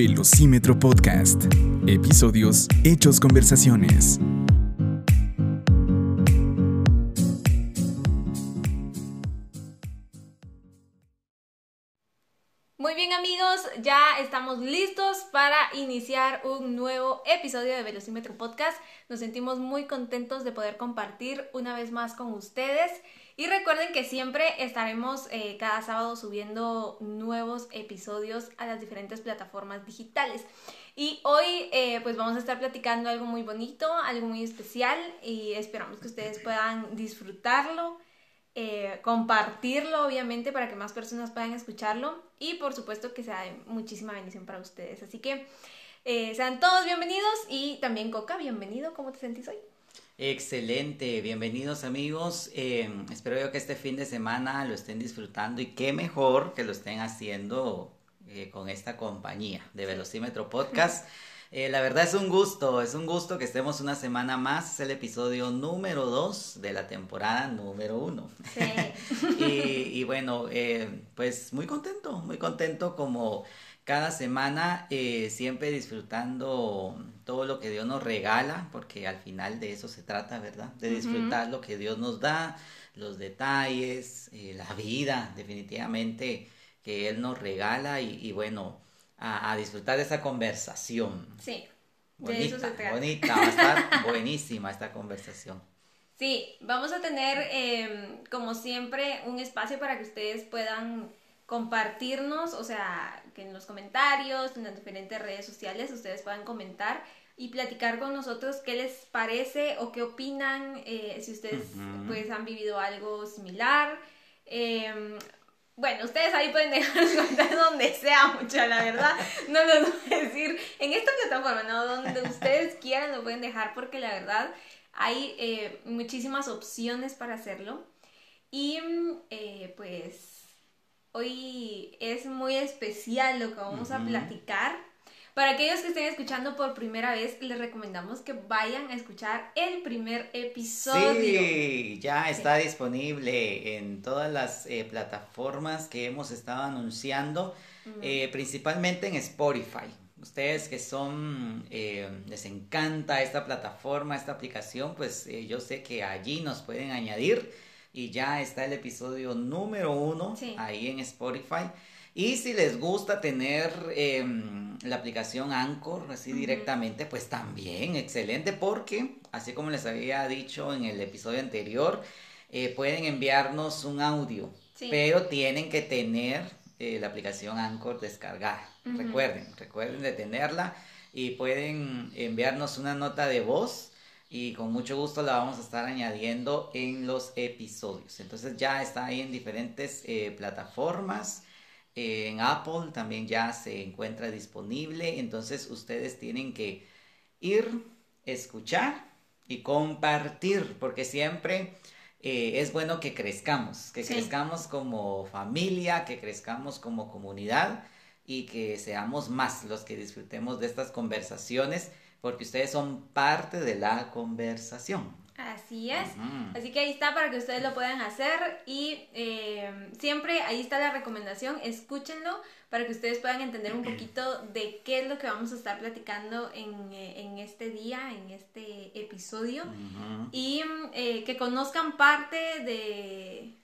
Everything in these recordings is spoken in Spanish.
Velocímetro Podcast. Episodios Hechos Conversaciones. Muy bien amigos, ya estamos listos para iniciar un nuevo episodio de Velocímetro Podcast. Nos sentimos muy contentos de poder compartir una vez más con ustedes. Y recuerden que siempre estaremos eh, cada sábado subiendo nuevos episodios a las diferentes plataformas digitales. Y hoy eh, pues vamos a estar platicando algo muy bonito, algo muy especial y esperamos que ustedes puedan disfrutarlo, eh, compartirlo obviamente para que más personas puedan escucharlo y por supuesto que sea de muchísima bendición para ustedes. Así que sean todos bienvenidos y también Coca, bienvenido, ¿cómo te sentís hoy? Excelente, bienvenidos amigos. Eh, espero yo que este fin de semana lo estén disfrutando y qué mejor que lo estén haciendo eh, con esta compañía de Velocímetro Podcast. Eh, la verdad es un gusto, es un gusto que estemos una semana más. Es el episodio número 2 de la temporada número 1. Sí. y, y, bueno, pues muy contento, muy contento como cada semana eh, siempre disfrutando todo lo que Dios nos regala, porque al final de eso se trata, ¿verdad? De disfrutar lo que Dios nos da, los detalles, eh, la vida, definitivamente, que Él nos regala y, bueno, a, disfrutar de esa conversación. Sí. Bonita, de eso se trata. bonita, va a estar buenísima esta conversación. Sí, vamos a tener, em, como siempre, un espacio para que ustedes puedan compartirnos, o sea, que en los comentarios, en las diferentes redes sociales, ustedes puedan comentar y platicar con nosotros qué les parece o qué opinan, eh, si ustedes pues han vivido algo similar. Em, bueno, ustedes ahí pueden dejar los comentarios donde sea, mucha la verdad. No lo voy a decir en esta plataforma, ¿no? Donde ustedes quieran lo pueden dejar porque la verdad hay eh, muchísimas opciones para hacerlo. Y eh, pues Hoy es muy especial lo que vamos a platicar. Para aquellos que estén escuchando por primera vez, les recomendamos que vayan a escuchar el primer episodio. Sí, ya está disponible en todas las eh, plataformas que hemos estado anunciando, eh, principalmente en Spotify. Ustedes que son, eh, les encanta esta plataforma, esta aplicación, pues yo sé que allí nos pueden añadir y ya está el episodio número uno ahí en Spotify. Y si les gusta tener em, la aplicación Anchor así directamente, pues también excelente porque, así como les había dicho en el episodio anterior, eh, pueden enviarnos un audio, pero tienen que tener eh, la aplicación Anchor descargada. Recuerden, recuerden de tenerla y pueden enviarnos una nota de voz y con mucho gusto la vamos a estar añadiendo en los episodios. Entonces ya está ahí en diferentes eh, plataformas. en Apple también ya se encuentra disponible. Entonces ustedes tienen que ir, escuchar y compartir porque siempre eh, es bueno que crezcamos, que crezcamos como familia, que crezcamos como comunidad y que seamos más los que disfrutemos de estas conversaciones porque ustedes son parte de la conversación. Así es. Así que ahí está para que ustedes lo puedan hacer y eh, siempre ahí está la recomendación, escúchenlo para que ustedes puedan entender un poquito de qué es lo que vamos a estar platicando en, eh, este día, en este episodio y eh, que conozcan parte de,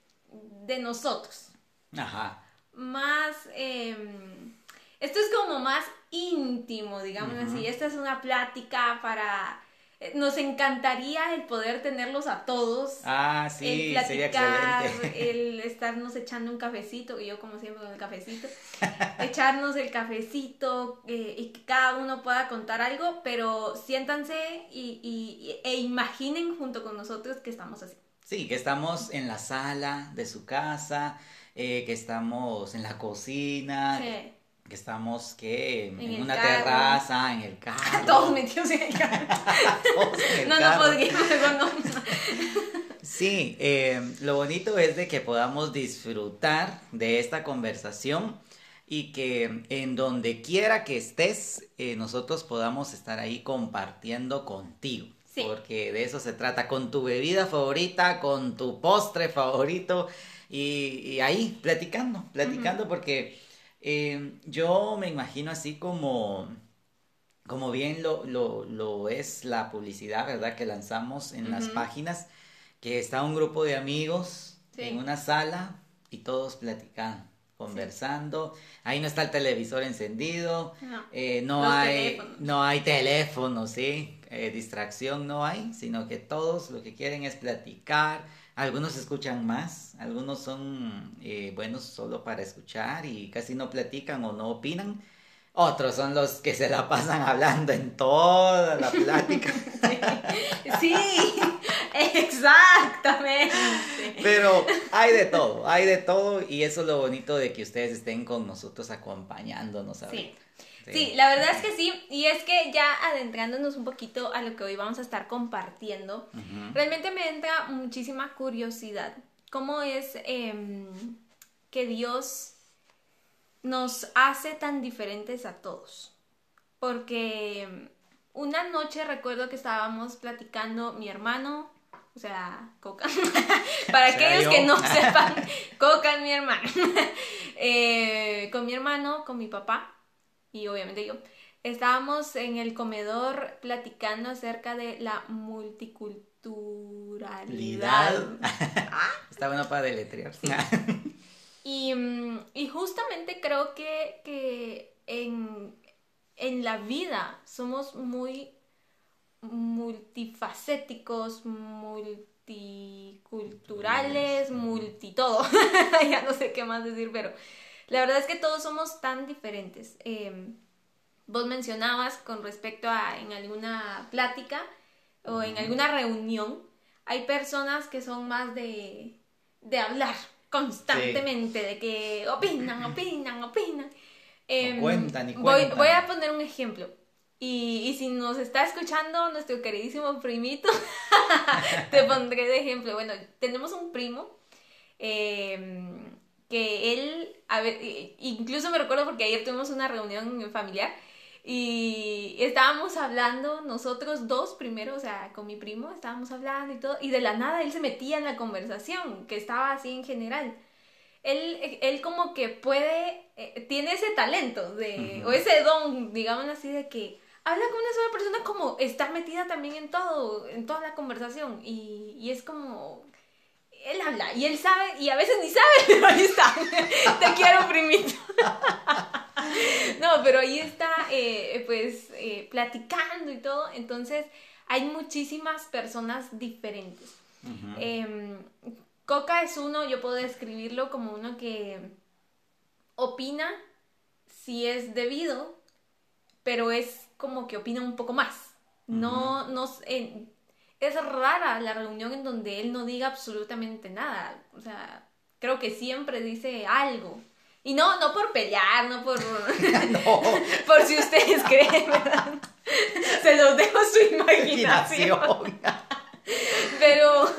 de nosotros. Ajá. Más... Em, esto es como más íntimo, digamos así. Esta es una plática para... Eh, nos encantaría el poder tenerlos a todos. Ah, sí, el platicar, el estarnos echando un cafecito, y yo como siempre con el cafecito, echarnos el cafecito eh, y que cada uno pueda contar algo, pero siéntanse y, e imaginen junto con nosotros que estamos así. Sí, que estamos en la sala de su casa, eh, que estamos en la cocina, sí que estamos que en, una terraza, en el carro. Todos metidos en el carro. no, no podríamos, no. sí, eh, lo bonito es de que podamos disfrutar de esta conversación y que en donde quiera que estés, eh, nosotros podamos estar ahí compartiendo contigo. Sí. Porque de eso se trata, con tu bebida favorita, con tu postre favorito y, ahí platicando, platicando porque Eh, yo me imagino así como, como bien lo, lo, lo es la publicidad, ¿verdad? Que lanzamos en las páginas, que está un grupo de amigos en una sala y todos platican conversando. Ahí no está el televisor encendido, no, eh, no hay no hay teléfono, sí, eh, distracción no hay, sino que todos lo que quieren es platicar. Algunos escuchan más, algunos son eh, buenos solo para escuchar y casi no platican o no opinan. Otros son los que se la pasan hablando en toda la plática. sí, exactamente. Pero hay de todo, hay de todo y eso es lo bonito de que ustedes estén con nosotros acompañándonos Sí. Sí. la verdad es que sí, y es que ya adentrándonos un poquito a lo que hoy vamos a estar compartiendo, realmente me entra muchísima curiosidad. ¿Cómo es em, que Dios nos hace tan diferentes a todos. Porque una noche recuerdo que estábamos platicando mi hermano, o sea, Coca. Para aquellos que no sepan, Coca es mi hermano. Eh, con mi hermano, con mi papá y obviamente yo. Estábamos en el comedor platicando acerca de la multiculturalidad. Está bueno para deletrear. Mm, y, justamente creo que, en, la vida somos muy multifacéticos, multiculturales, multi todo. ya no sé qué más decir, pero la verdad es que todos somos tan diferentes. Em, vos mencionabas con respecto a en alguna plática o en alguna reunión, hay personas que son más de, de hablar, constantemente, de que opinan, opinan, opinan. Em, cuentan y cuentan. Voy, a poner un ejemplo. Y, y, si nos está escuchando nuestro queridísimo primito, te pondré de ejemplo. Bueno, tenemos un primo em, que él, a ver, incluso me recuerdo porque ayer tuvimos una reunión familiar y estábamos hablando, nosotros dos primero, o sea, con mi primo, estábamos hablando y todo, y de la nada él se metía en la conversación, que estaba así en general. Él, él como que puede, eh, tiene ese talento, de, o ese don, digamos así, de que habla con una sola persona como está metida también en todo, en toda la conversación, y, y es como, él habla, y él sabe, y a veces ni sabe, pero ahí está, te quiero primito. no, pero ahí está, eh, pues, eh, platicando y todo. Entonces, hay muchísimas personas diferentes. Em, Coca es uno, yo puedo describirlo como uno que opina si es debido, pero es como que opina un poco más. No, no, es rara la reunión en donde él no diga absolutamente nada. O sea, creo que siempre dice algo. Y no, no por pelear, no por. por si ustedes creen, ¿verdad? Se los dejo su imaginación. pero.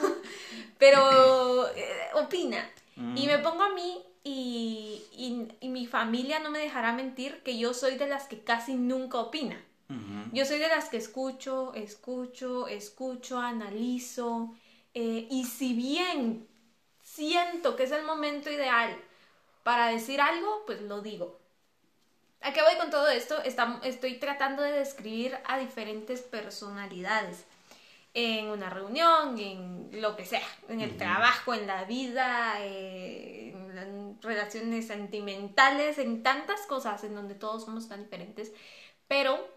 Pero. Eh, opina. Y me pongo a mí y, y, mi familia no me dejará mentir que yo soy de las que casi nunca opina. Yo soy de las que escucho, escucho, escucho, analizo. Eh, y si bien siento que es el momento ideal para decir algo, pues lo digo. ¿A qué voy con todo esto? estoy tratando de describir a diferentes personalidades en una reunión, en lo que sea, en el trabajo, en la vida, eh, en relaciones sentimentales, en tantas cosas en donde todos somos tan diferentes, pero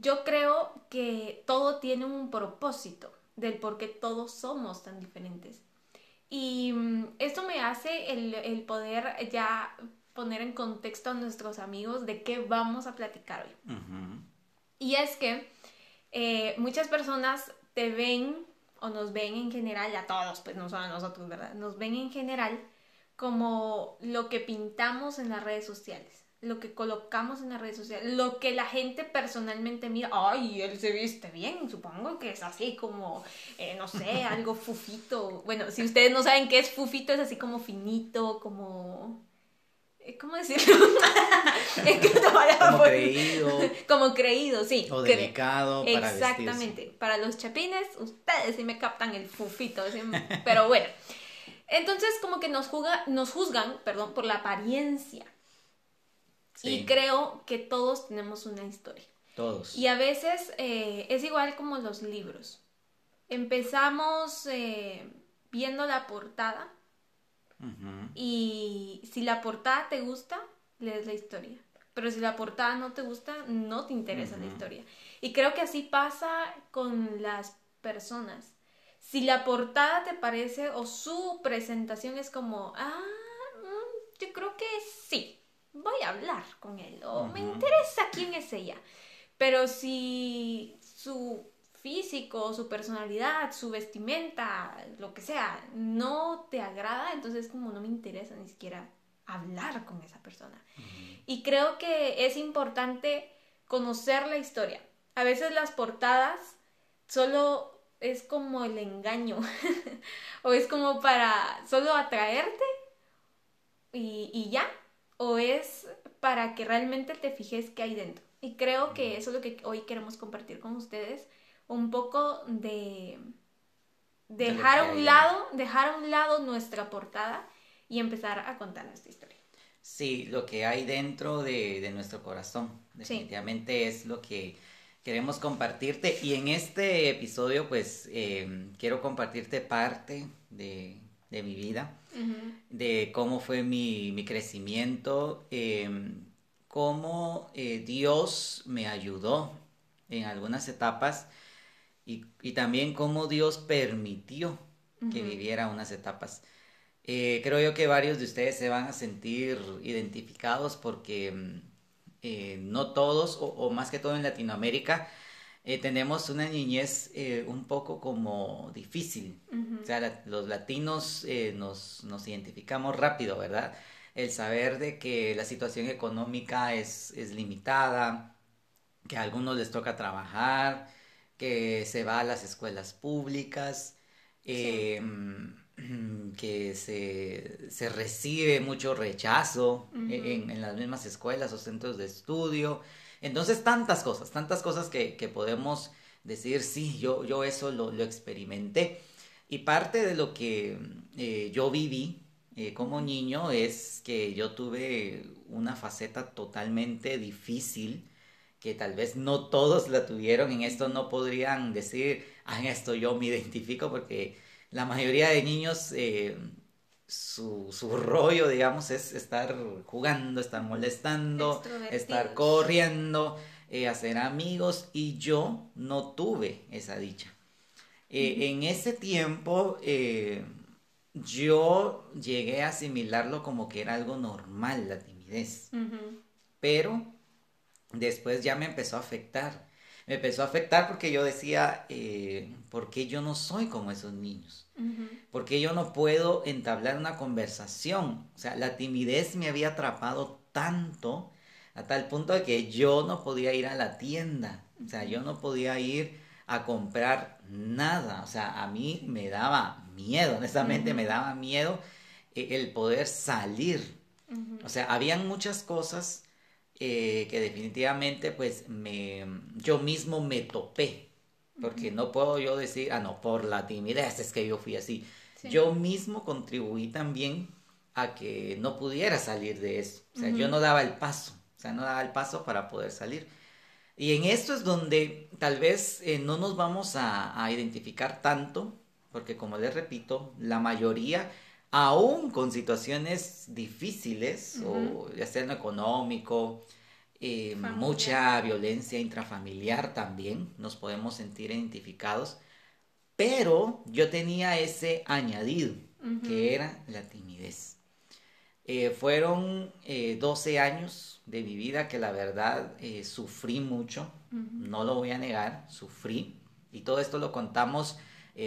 yo creo que todo tiene un propósito del por qué todos somos tan diferentes. Y mm, esto me hace el, poder ya poner en contexto a nuestros amigos de qué vamos a platicar hoy. Y es que eh, muchas personas te ven o nos ven en general, a todos, pues no solo a nosotros, ¿verdad? Nos ven en general como lo que pintamos en las redes sociales lo que colocamos en las redes sociales, lo que la gente personalmente mira, ay, él se viste bien, supongo que es así como, eh, no sé, algo fufito. Bueno, si ustedes no saben qué es fufito, es así como finito, como... Eh, ¿Cómo decirlo? como creído. Como creído, sí. O delicado para Exactamente. Para los chapines, ustedes sí me captan el fufito. Pero bueno. Entonces, como que nos, nos juzgan, perdón, por la apariencia Y creo que todos tenemos una historia. Todos. Y a veces eh, es igual como los libros. Empezamos eh, viendo la portada y si la portada te gusta, lees la historia. Pero si la portada no te gusta, no te interesa la historia. Y creo que así pasa con las personas. Si la portada te parece o su presentación es como, ah, mm, yo creo que sí, voy a hablar con él o me interesa quién es ella. Pero si su físico, su personalidad, su vestimenta, lo que sea, no te agrada, entonces como no me interesa ni siquiera hablar con esa persona. Y creo que es importante conocer la historia. A veces las portadas solo es como el engaño o es como para solo atraerte y, y ya o es para que realmente te fijes qué hay dentro. Y creo que eso es lo que hoy queremos compartir con ustedes un poco de dejar a un lado, dejar a un lado nuestra portada y empezar a contar nuestra historia. Sí, lo que hay dentro de, nuestro corazón, definitivamente es lo que queremos compartirte. Y en este episodio pues em, quiero compartirte parte de, mi vida, de cómo fue mi, crecimiento, em, cómo eh, Dios me ayudó en algunas etapas y, también cómo Dios permitió que viviera unas etapas. Eh, creo yo que varios de ustedes se van a sentir identificados porque mm, eh, no todos, o, más que todo en Latinoamérica, eh, tenemos una niñez un poco como difícil. O sea, los latinos nos, nos, identificamos rápido, ¿verdad? El saber de que la situación económica es, es limitada, que a algunos les toca trabajar, que se va a las escuelas públicas, em, que se, recibe mucho rechazo en, las mismas escuelas o centros de estudio. Entonces, tantas cosas, tantas cosas que, podemos decir, sí, yo, yo eso lo, experimenté. Y parte de lo que eh, yo viví eh, como niño es que yo tuve una faceta totalmente difícil que tal vez no todos la tuvieron, en esto no podrían decir, ah, en esto yo me identifico, porque la mayoría de niños, eh, su, rollo, digamos, es estar jugando, estar molestando, estar corriendo, eh, hacer amigos, y yo no tuve esa dicha. Eh, en ese tiempo, yo llegué a asimilarlo como que era algo normal, la timidez. Pero después ya me empezó a afectar. Me empezó a afectar porque yo decía, eh, ¿por qué yo no soy como esos niños? ¿Por qué yo no puedo entablar una conversación? O sea, la timidez me había atrapado tanto a tal punto de que yo no podía ir a la tienda. O sea, yo no podía ir a comprar nada. O sea, a mí me daba miedo, honestamente me daba miedo eh, el poder salir. O sea, habían muchas cosas eh, que definitivamente pues me, yo mismo me topé, porque no puedo yo decir, ah, no, por la timidez es que yo fui así. Yo mismo contribuí también a que no pudiera salir de eso. O sea, yo no daba el paso, o sea, no daba el paso para poder salir. Y en esto es donde tal vez eh, no nos vamos a, a identificar tanto, porque como les repito, la mayoría aún con situaciones difíciles, o ya sea en lo económico, eh, mucha violencia intrafamiliar también, nos podemos sentir identificados, pero yo tenía ese añadido, que era la timidez. Eh, fueron 12 eh, años de mi vida que la verdad sufrí mucho, no lo voy a negar, sufrí, y todo esto lo contamos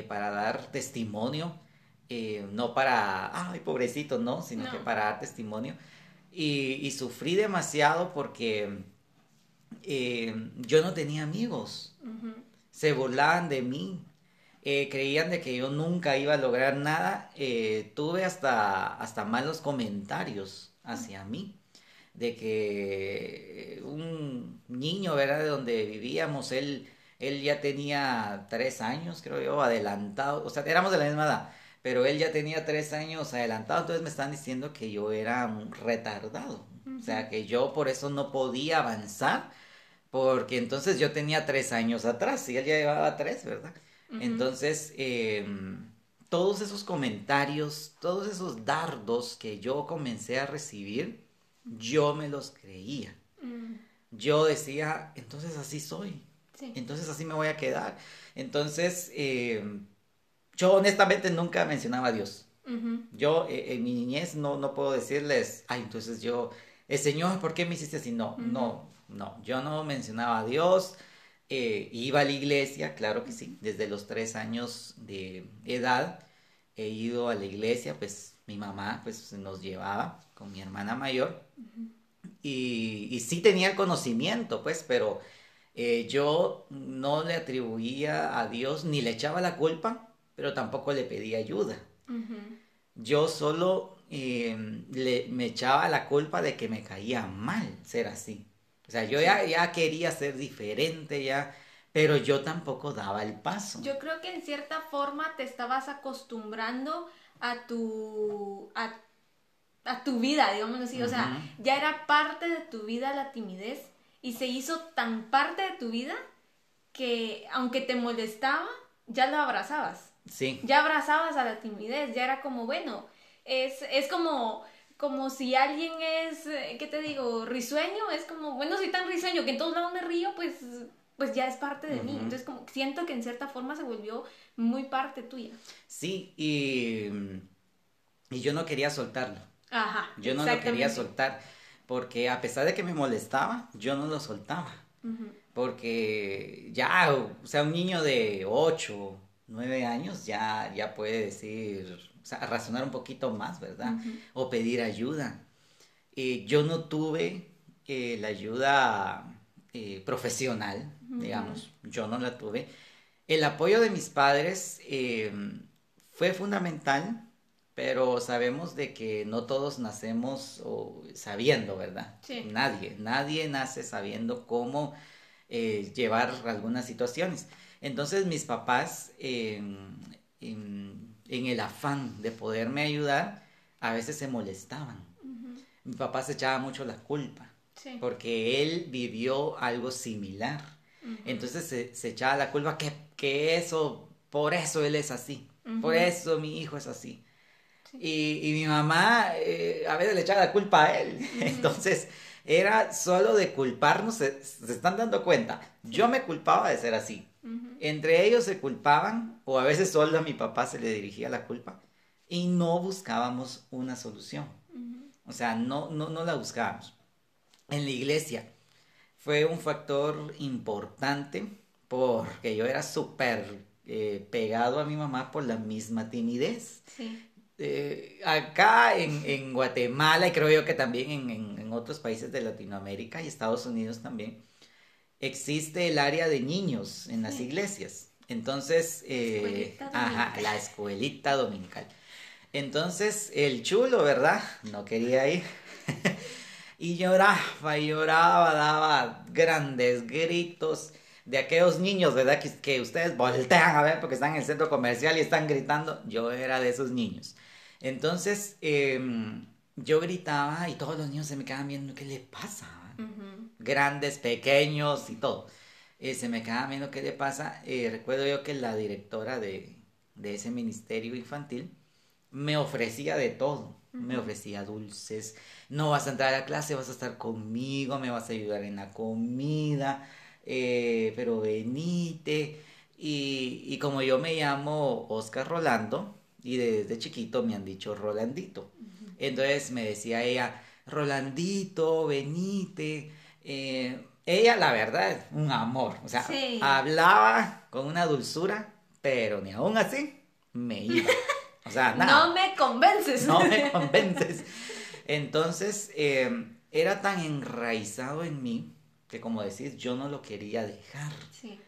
para dar testimonio eh, no para, ay, pobrecito, no, sino que para dar testimonio. Y, sufrí demasiado porque eh, yo no tenía amigos. Se burlaban de mí. Eh, creían de que yo nunca iba a lograr nada. tuve hasta, hasta malos comentarios hacia mí. De que un niño, ¿verdad? De donde vivíamos, él, él ya tenía tres años, creo yo, adelantado. O sea, éramos de la misma edad pero él ya tenía tres años adelantado, entonces me están diciendo que yo era un retardado. O sea, que yo por eso no podía avanzar, porque entonces yo tenía tres años atrás y él ya llevaba tres, ¿verdad? Entonces, em, todos esos comentarios, todos esos dardos que yo comencé a recibir, yo me los creía. Mm. Yo decía, entonces así soy. Entonces así me voy a quedar. Entonces, em, yo honestamente nunca mencionaba a Dios. Yo eh, en mi niñez no, no puedo decirles, ay, entonces yo, el Señor, ¿por qué me hiciste así? No, no, no, yo no mencionaba a Dios. Eh, iba a la iglesia, claro que sí, desde los tres años de edad he ido a la iglesia, pues mi mamá pues nos llevaba con mi hermana mayor y, y sí tenía el conocimiento, pues, pero eh, yo no le atribuía a Dios ni le echaba la culpa, pero tampoco le pedía ayuda. Yo solo eh, le, me echaba la culpa de que me caía mal ser así. O sea, yo ya, ya quería ser diferente, ya, pero yo tampoco daba el paso. Yo creo que en cierta forma te estabas acostumbrando a tu, a, tu vida, digamos así, o sea, ya era parte de tu vida la timidez y se hizo tan parte de tu vida que aunque te molestaba, ya lo abrazabas. Sí. Ya abrazabas a la timidez, ya era como, bueno, es, es como como si alguien es, eh, ¿qué te digo? Risueño, es como, bueno, soy tan risueño que en todos lados me río, pues, pues ya es parte de mí. Entonces, como siento que en cierta forma se volvió muy parte tuya. Sí, y, y yo no quería soltarlo. Ajá. Yo no lo quería soltar, porque a pesar de que me molestaba, yo no lo soltaba. Porque ya, o sea, un niño de 8, 9 años ya, ya puede decir sea, razonar un poquito más, ¿verdad? O pedir ayuda. Eh, yo no tuve eh, la ayuda eh, profesional, digamos, yo no la tuve. El apoyo de mis padres fue fundamental, pero sabemos de que no todos nacemos sabiendo, ¿verdad? Sí. Nadie, nadie nace sabiendo cómo llevar algunas situaciones. Entonces mis papás en el afán de poderme ayudar, a veces se molestaban. Mi papá se echaba mucho la culpa, porque él vivió algo similar. Entonces se, echaba la culpa que, que, eso, por eso él es así, por eso mi hijo es así. Y, mi mamá eh, a veces le echaba la culpa a él. Entonces era solo de culparnos, se, se están dando cuenta. Yo me culpaba de ser así. Entre ellos se culpaban o a veces solo a mi papá se le dirigía la culpa y no buscábamos una solución. O sea, no, no, no la buscábamos. En la iglesia fue un factor importante porque yo era súper eh, pegado a mi mamá por la misma timidez. Eh, acá en, Guatemala y creo yo que también en, en, otros países de Latinoamérica y Estados Unidos también, existe el área de niños en las iglesias. Entonces, eh, ajá, la escuelita dominical. Entonces, el chulo, ¿verdad? No quería ir. y lloraba, y lloraba, daba grandes gritos de aquellos niños, ¿verdad? Que, ustedes voltean a ver porque están en el centro comercial y están gritando. Yo era de esos niños. Entonces, em, yo gritaba y todos los niños se me quedaban viendo, ¿qué le pasa? grandes, pequeños y todo. Eh, se me queda viendo qué le pasa. Eh, recuerdo yo que la directora de, ese ministerio infantil me ofrecía de todo. Me ofrecía dulces. No vas a entrar a clase, vas a estar conmigo, me vas a ayudar en la comida, eh, pero venite. Y, como yo me llamo Oscar Rolando, y desde chiquito me han dicho Rolandito. Entonces me decía ella, Rolandito, venite. Eh, ella, la verdad, un amor. O sea, hablaba con una dulzura, pero ni aún así me iba. O sea, nada. No me convences. No me convences. Entonces, em, era tan enraizado en mí que, como decís, yo no lo quería dejar. Sí.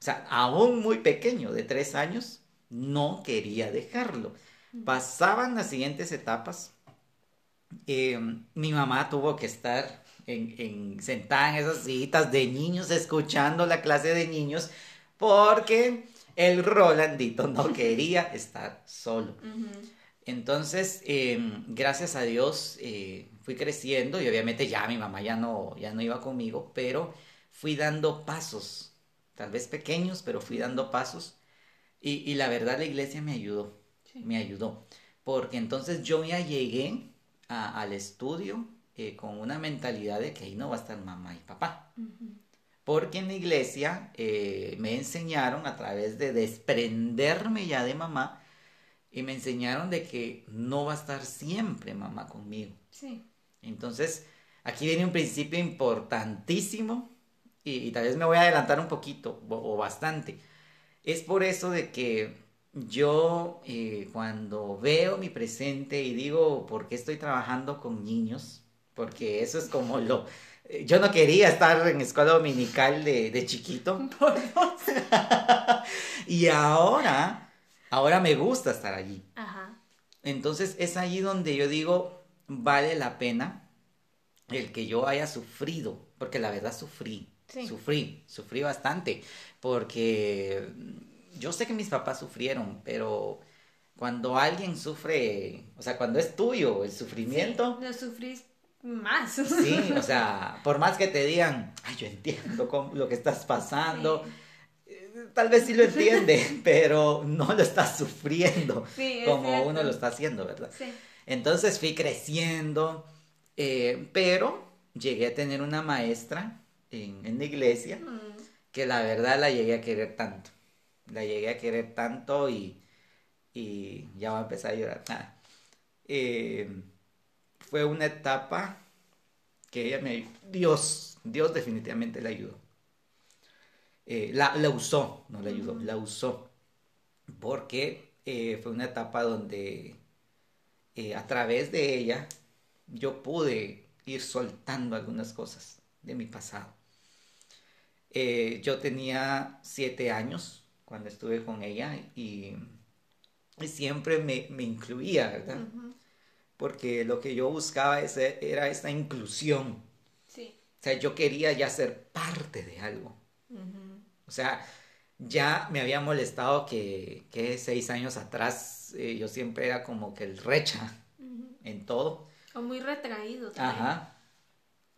O sea, aún muy pequeño, de tres años, no quería dejarlo. Pasaban las siguientes etapas Em, mi mamá tuvo que estar en, sentada en esas citas de niños, escuchando la clase de niños, porque el Rolandito no quería estar solo. Entonces, em, gracias a Dios, eh, fui creciendo y obviamente ya mi mamá ya no, ya no iba conmigo, pero fui dando pasos, tal vez pequeños, pero fui dando pasos. Y, la verdad la iglesia me ayudó, me ayudó. Porque entonces yo ya llegué al estudio eh, con una mentalidad de que ahí no va a estar mamá y papá. Porque en la iglesia eh, me enseñaron a través de desprenderme ya de mamá y me enseñaron de que no va a estar siempre mamá conmigo. Sí. Entonces, aquí viene un principio importantísimo y, tal vez me voy a adelantar un poquito o, bastante. Es por eso de que yo eh, cuando veo mi presente y digo, ¿por qué estoy trabajando con niños? Porque eso es como lo... Eh, yo no quería estar en escuela dominical de, de chiquito. y ahora, ahora me gusta estar allí. Ajá. Entonces es ahí donde yo digo, vale la pena el que yo haya sufrido, porque la verdad sufrí. Sufrí, sufrí bastante, porque yo sé que mis papás sufrieron, pero cuando alguien sufre, o sea, cuando es tuyo el sufrimiento... lo sufrís más. Sí, o sea, por más que te digan, ay, yo entiendo lo que estás pasando, eh, tal vez sí lo entiende, pero no lo estás sufriendo como uno lo está haciendo, ¿verdad? Sí. Entonces fui creciendo, eh, pero llegué a tener una maestra en, la iglesia, mm. que la verdad la llegué a querer tanto. La llegué a querer tanto y, y ya va a empezar a llorar. Eh, fue una etapa que ella me... Dios, Dios definitivamente la ayudó. Eh, la, la, usó, no la ayudó, la usó. Porque eh, fue una etapa donde a través de ella yo pude ir soltando algunas cosas de mi pasado. Eh, yo tenía siete años cuando estuve con ella y, siempre me, incluía, ¿verdad? Porque lo que yo buscaba era esta inclusión. Sí. O sea, yo quería ya ser parte de algo. O sea, ya me había molestado que, seis años atrás eh, yo siempre era como que el recha en todo. O muy retraído también. Ajá.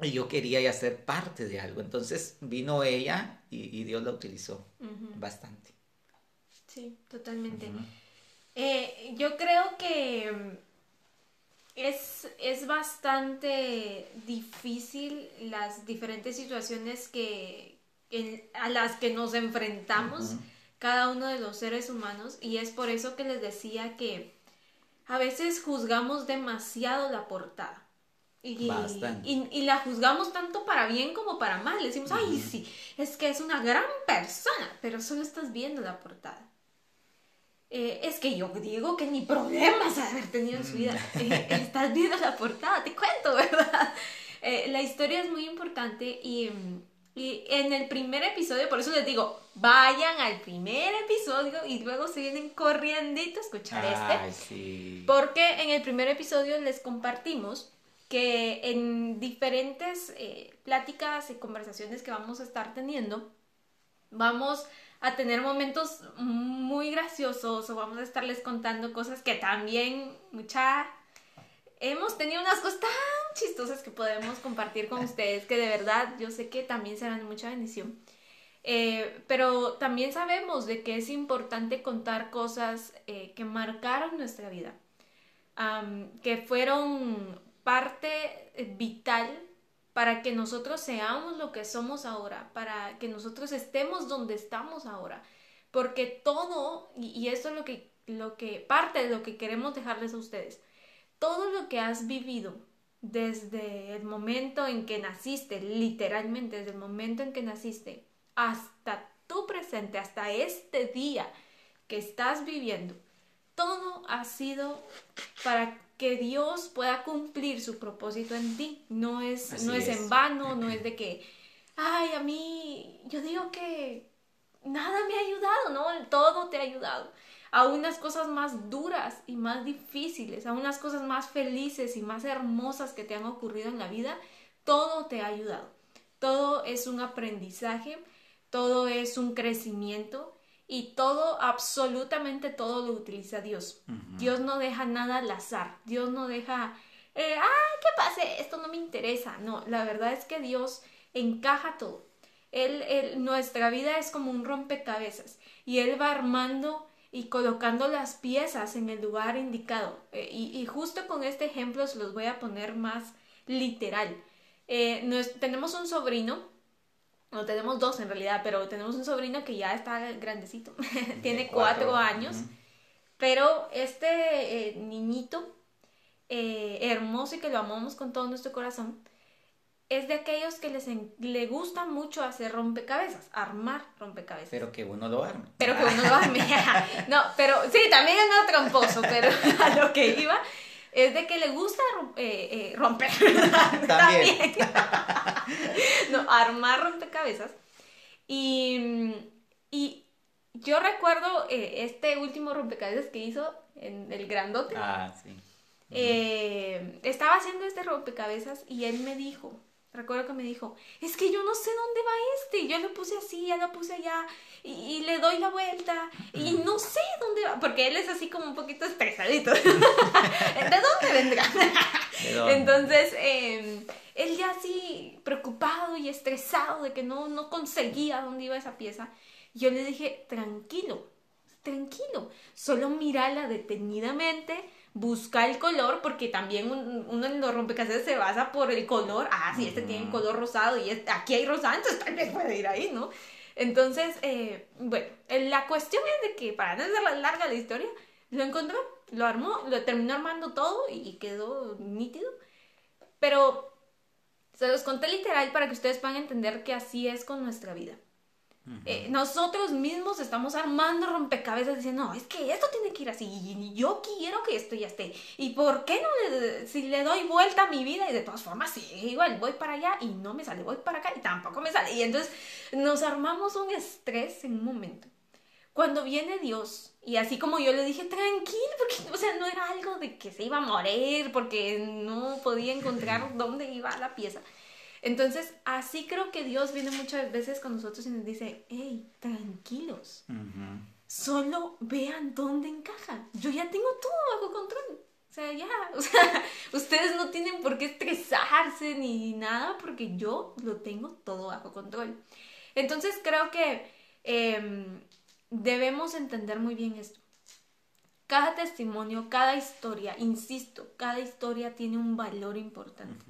Y yo quería ya ser parte de algo. Entonces vino ella y, Dios la utilizó bastante. Sí, totalmente. Eh, yo creo que mm, es, es, bastante difícil las diferentes situaciones que, a las que nos enfrentamos cada uno de los seres humanos y es por eso que les decía que a veces juzgamos demasiado la portada. Y, y, la juzgamos tanto para bien como para mal. Le decimos, ay, sí, es que es una gran persona, pero solo estás viendo la portada. Eh, es que yo digo que ni problemas haber tenido en su vida. Eh, estás viendo la portada, te cuento, ¿verdad? Eh, la historia es muy importante y, y, en el primer episodio, por eso les digo, vayan al primer episodio y luego se vienen corriendo a escuchar este. Porque en el primer episodio les compartimos que en diferentes eh, pláticas y conversaciones que vamos a estar teniendo, vamos a tener momentos muy graciosos o vamos a estarles contando cosas que también mucha hemos tenido unas cosas tan chistosas que podemos compartir con ustedes que de verdad yo sé que también serán mucha bendición. Eh, pero también sabemos de que es importante contar cosas eh, que marcaron nuestra vida, que fueron parte eh, vital para que nosotros seamos lo que somos ahora, para que nosotros estemos donde estamos ahora. Porque todo, y, esto es lo que, lo que, parte de lo que queremos dejarles a ustedes, todo lo que has vivido desde el momento en que naciste, literalmente desde el momento en que naciste, hasta tu presente, hasta este día que estás viviendo, todo ha sido para que Dios pueda cumplir su propósito en ti. No es, no es, en vano, no es de que, ay, a mí, yo digo que nada me ha ayudado, ¿no? Todo te ha ayudado. A unas cosas más duras y más difíciles, a unas cosas más felices y más hermosas que te han ocurrido en la vida, todo te ha ayudado. Todo es un aprendizaje, todo es un crecimiento y todo, absolutamente todo lo utiliza Dios. Dios no deja nada al azar, Dios no deja eh, ah, ¿qué pase? Esto no me interesa. No, la verdad es que Dios encaja todo. Él, nuestra vida es como un rompecabezas y Él va armando y colocando las piezas en el lugar indicado. Eh, y, justo con este ejemplo se los voy a poner más literal. Eh, tenemos un sobrino, no tenemos dos en realidad, pero tenemos un sobrino que ya está grandecito, tiene cuatro, años, pero este eh, niñito hermoso y que lo amamos con todo nuestro corazón, es de aquellos que les le gusta mucho hacer rompecabezas, armar rompecabezas. Pero que uno lo arme. Pero que uno lo arme. no, pero sí, también es no tramposo, pero a lo que iba es de que le gusta eh, eh, romper. también. no, armar rompecabezas. Y, y yo recuerdo eh, este último rompecabezas que hizo en el grandote. Ah, sí. estaba haciendo este rompecabezas y él me dijo, Recuerdo que me dijo, es que yo no sé dónde va este. Yo lo puse así, ya lo puse allá, y, le doy la vuelta, y no sé dónde va, porque él es así como un poquito estresadito. ¿De dónde vendrá? Entonces, em, él ya así preocupado y estresado de que no, no conseguía dónde iba esa pieza, yo le dije, tranquilo, tranquilo, solo mírala detenidamente busca el color, porque también uno en los rompecabezas se basa por el color. Ah, sí, este tiene color rosado y aquí hay rosado, entonces tal vez puede ir ahí, ¿no? Entonces, eh, bueno, la cuestión es de que para no hacer larga la historia, lo encontró, lo armó, lo terminó armando todo y quedó nítido. Pero se los conté literal para que ustedes puedan entender que así es con nuestra vida. Eh, nosotros mismos estamos armando rompecabezas diciendo, no, es que esto tiene que ir así, y yo quiero que esto ya esté. ¿Y por qué no le, si le doy vuelta a mi vida y de todas formas, sí, igual voy para allá y no me sale, voy para acá y tampoco me sale. Y entonces nos armamos un estrés en un momento. Cuando viene Dios, y así como yo le dije, tranquilo, porque, o sea, no era algo de que se iba a morir, porque no podía encontrar dónde iba la pieza entonces, así creo que Dios viene muchas veces con nosotros y nos dice, hey, tranquilos, solo vean dónde encaja. Yo ya tengo todo bajo control. O sea, ya, o sea, ustedes no tienen por qué estresarse ni nada porque yo lo tengo todo bajo control. Entonces creo que em, debemos entender muy bien esto. Cada testimonio, cada historia, insisto, cada historia tiene un valor importante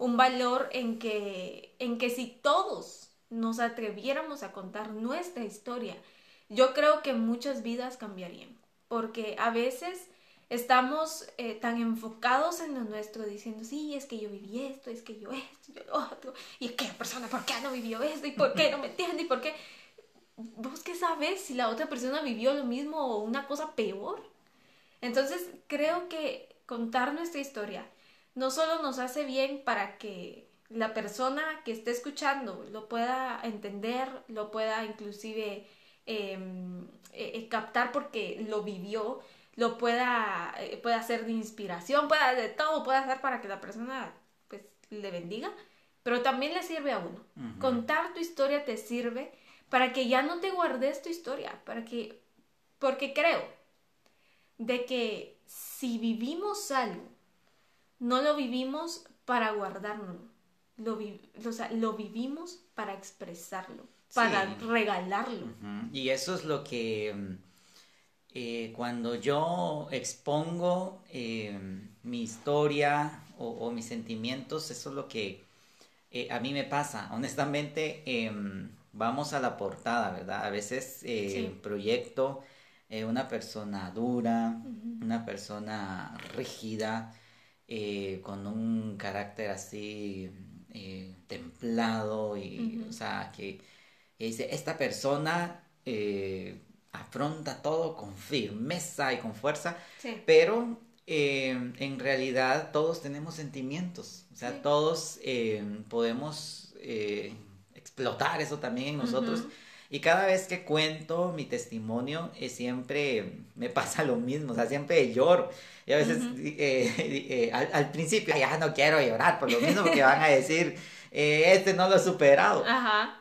un valor en que, en que si todos nos atreviéramos a contar nuestra historia, yo creo que muchas vidas cambiarían, porque a veces estamos eh, tan enfocados en lo nuestro diciendo, sí, es que yo viví esto, es que yo esto, yo lo otro, y persona, ¿por qué no vivió esto? ¿Y por qué no me entiende? ¿Y por qué? ¿Vos qué sabes si la otra persona vivió lo mismo o una cosa peor? Entonces creo que contar nuestra historia no solo nos hace bien para que la persona que esté escuchando lo pueda entender, lo pueda inclusive em, eh, eh, captar porque lo vivió, lo pueda, eh, pueda ser de inspiración, pueda de todo, pueda hacer para que la persona pues le bendiga, pero también le sirve a uno. Contar tu historia te sirve para que ya no te guardes tu historia, para que, porque creo de que si vivimos algo no lo vivimos para guardarlo, lo, o sea, lo vivimos para expresarlo, para regalarlo. Y eso es lo que mm, eh, cuando yo expongo eh, mi historia o, mis sentimientos, eso es lo que eh, a mí me pasa. Honestamente, em, vamos a la portada, ¿verdad? A veces proyecto una persona dura, una persona rígida, eh, con un carácter así eh, templado y, o sea, que, dice, esta persona eh, afronta todo con firmeza y con fuerza, pero en realidad todos tenemos sentimientos, o sea, todos podemos explotar eso también en nosotros. Y cada vez que cuento mi testimonio, siempre me pasa lo mismo, o sea, siempre lloro. Y a veces eh, eh, al, principio ya no quiero llorar por lo mismo que van a decir, eh, este no lo he superado.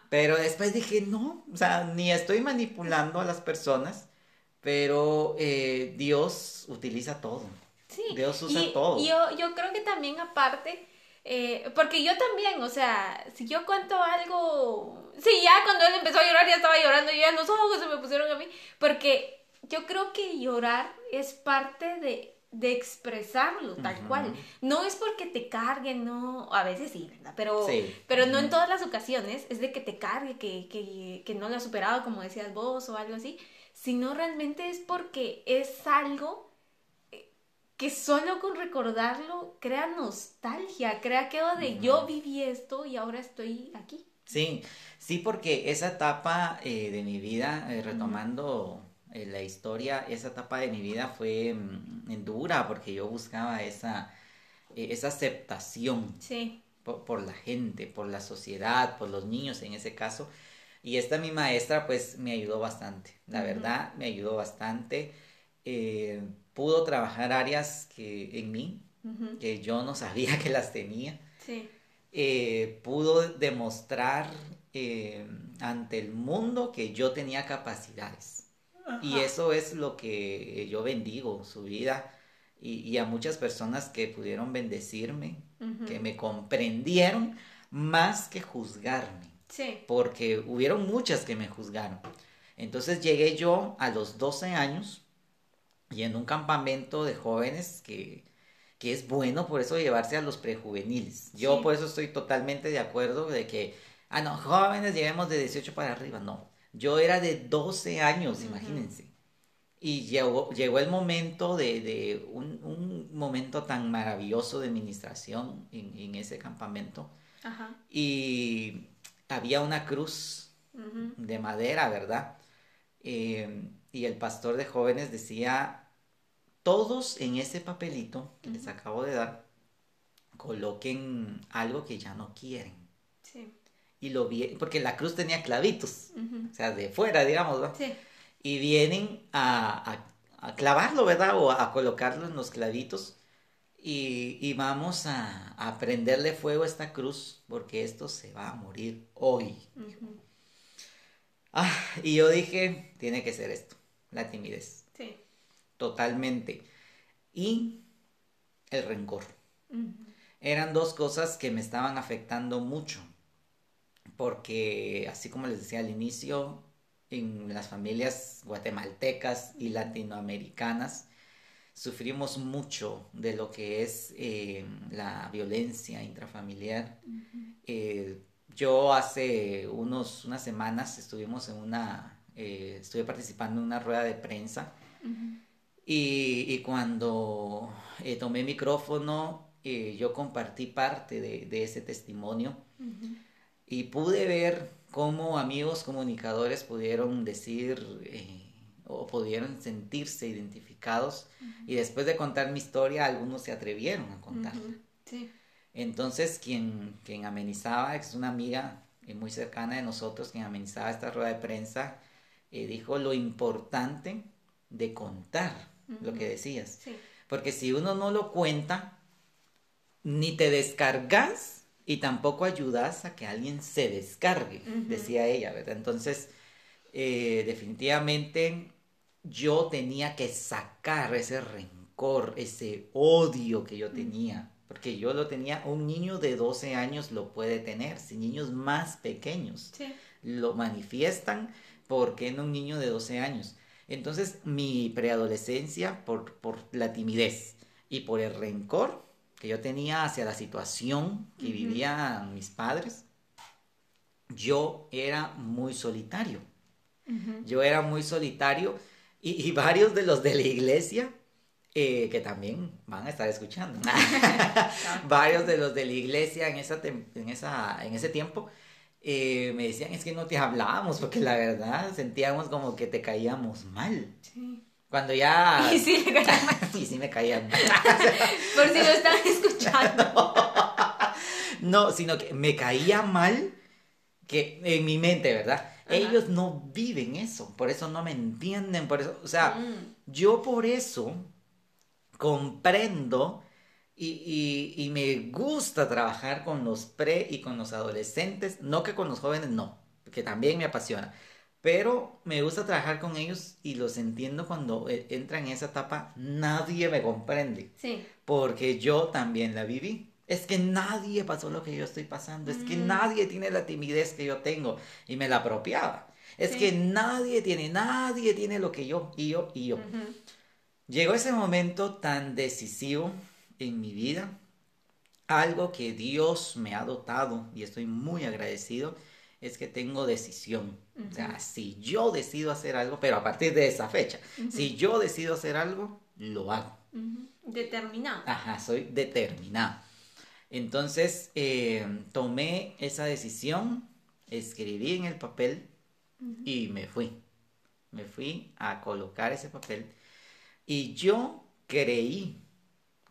Pero después dije, no, o sea, ni estoy manipulando a las personas, pero Dios utiliza todo. Sí. Dios usa y, todo. y yo, yo creo que también aparte, eh, porque yo también, o sea, si yo cuento algo, sí, ya cuando él empezó a llorar ya estaba llorando, y ya los ojos se me pusieron a mí, porque yo creo que llorar es parte de, de expresarlo tal cual. No es porque te cargue, no, a veces sí, ¿verdad? Pero, Sí. pero no en todas las ocasiones es de que te cargue, que, que, que no lo has superado, como decías vos, o algo así, sino realmente es porque es algo eh, que solo con recordarlo crea nostalgia, crea aquello de yo viví esto y ahora estoy aquí. Sí, sí, porque esa etapa eh, de mi vida, eh, retomando eh, la historia, esa etapa de mi vida fue mm, dura porque yo buscaba esa, esa aceptación Sí. por, por la gente, por la sociedad, por los niños en ese caso. Y esta mi maestra pues me ayudó bastante, la verdad, me ayudó bastante. Eh, pudo trabajar áreas que en mí, que yo no sabía que las tenía Sí. Eh, pudo demostrar eh, ante el mundo que yo tenía capacidades. Y eso es lo que yo bendigo, su vida, y, y a muchas personas que pudieron bendecirme, que me comprendieron más que juzgarme, Sí. porque hubieron muchas que me juzgaron. Entonces llegué yo a los 12 años y en un campamento de jóvenes que, que es bueno por eso llevarse a los prejuveniles. Yo Sí. por eso estoy totalmente de acuerdo de que, ah, no, jóvenes llevemos de 18 para arriba. No, yo era de 12 años, Ujú. imagínense. Y llegó, llegó el momento de, de un, un momento tan maravilloso de administración en, en ese campamento. Ajá. Y había una cruz de madera, ¿verdad? Eh, y el pastor de jóvenes decía, todos en ese papelito que les acabo de dar, coloquen algo que ya no quieren. Sí. Y lo vi, porque la cruz tenía clavitos, o sea, de fuera, digamos, ¿va? Sí. Y vienen a, a- a clavarlo, ¿verdad? O a colocarlo en los clavitos. Y, y vamos a, a prenderle fuego a esta cruz, porque esto se va a morir hoy. Ah, y yo dije, tiene que ser esto, la timidez. Totalmente. Y el rencor. Eran dos cosas que me estaban afectando mucho, porque así como les decía al inicio, en las familias guatemaltecas y latinoamericanas sufrimos mucho de lo que es eh, la violencia intrafamiliar. Eh, yo hace unos, unas semanas estuvimos en una, eh, estuve participando en una rueda de prensa. Y, y cuando eh, tomé micrófono eh, yo compartí parte de, de ese testimonio. Y pude ver cómo amigos comunicadores pudieron decir eh, o pudieron sentirse identificados. Y después de contar mi historia algunos se atrevieron a contarla. Sí. Entonces, quien, quien amenizaba, es una amiga eh, muy cercana de nosotros, quien amenizaba esta rueda de prensa, eh, dijo lo importante de contar lo que decías. Sí. Porque si uno no lo cuenta, ni te descargas y tampoco ayudas a que alguien se descargue, decía ella, ¿verdad? Entonces, eh, definitivamente yo tenía que sacar ese rencor, ese odio que yo tenía, porque yo lo tenía, un niño de 12 años lo puede tener, si niños más pequeños Sí. lo manifiestan, ¿por qué no un niño de 12 años? Entonces, mi preadolescencia por, por la timidez y por el rencor que yo tenía hacia la situación que Ujú. vivían mis padres, yo era muy solitario. Yo era muy solitario y, y varios de los de la iglesia, eh, que también van a estar escuchando, varios de los de la iglesia en, esa en, esa, en ese tiempo eh, me decían, es que no te hablábamos, porque la verdad sentíamos como que te caíamos mal. Sí. Cuando ya... Y sí, le caía mal. y sí me caían mal. por si lo están escuchando. No, sino que me caía mal que en mi mente, ¿verdad? Ajá. Ellos no viven eso, por eso no me entienden, por eso, o sea, Mm. yo por eso comprendo y, y- y me gusta trabajar con los pre y con los adolescentes, no que con los jóvenes no, que también me apasiona, pero me gusta trabajar con ellos y los entiendo cuando eh, entran en esa etapa, nadie me comprende. Sí. Porque yo también la viví. Es que nadie pasó lo que yo estoy pasando, es que Mm. nadie tiene la timidez que yo tengo y me la apropiaba. Es Sí. que nadie tiene, nadie tiene lo que yo, y yo, y yo. Ujú. Llegó ese momento tan decisivo en mi vida, algo que Dios me ha dotado y estoy muy agradecido, es que tengo decisión. O sea, si yo decido hacer algo, pero a partir de esa fecha, si yo decido hacer algo, lo hago. Ujú. Determinado. Ajá, soy determinado. Entonces, eh, tomé esa decisión, escribí en el papel y me fui. Me fui a colocar ese papel y yo creí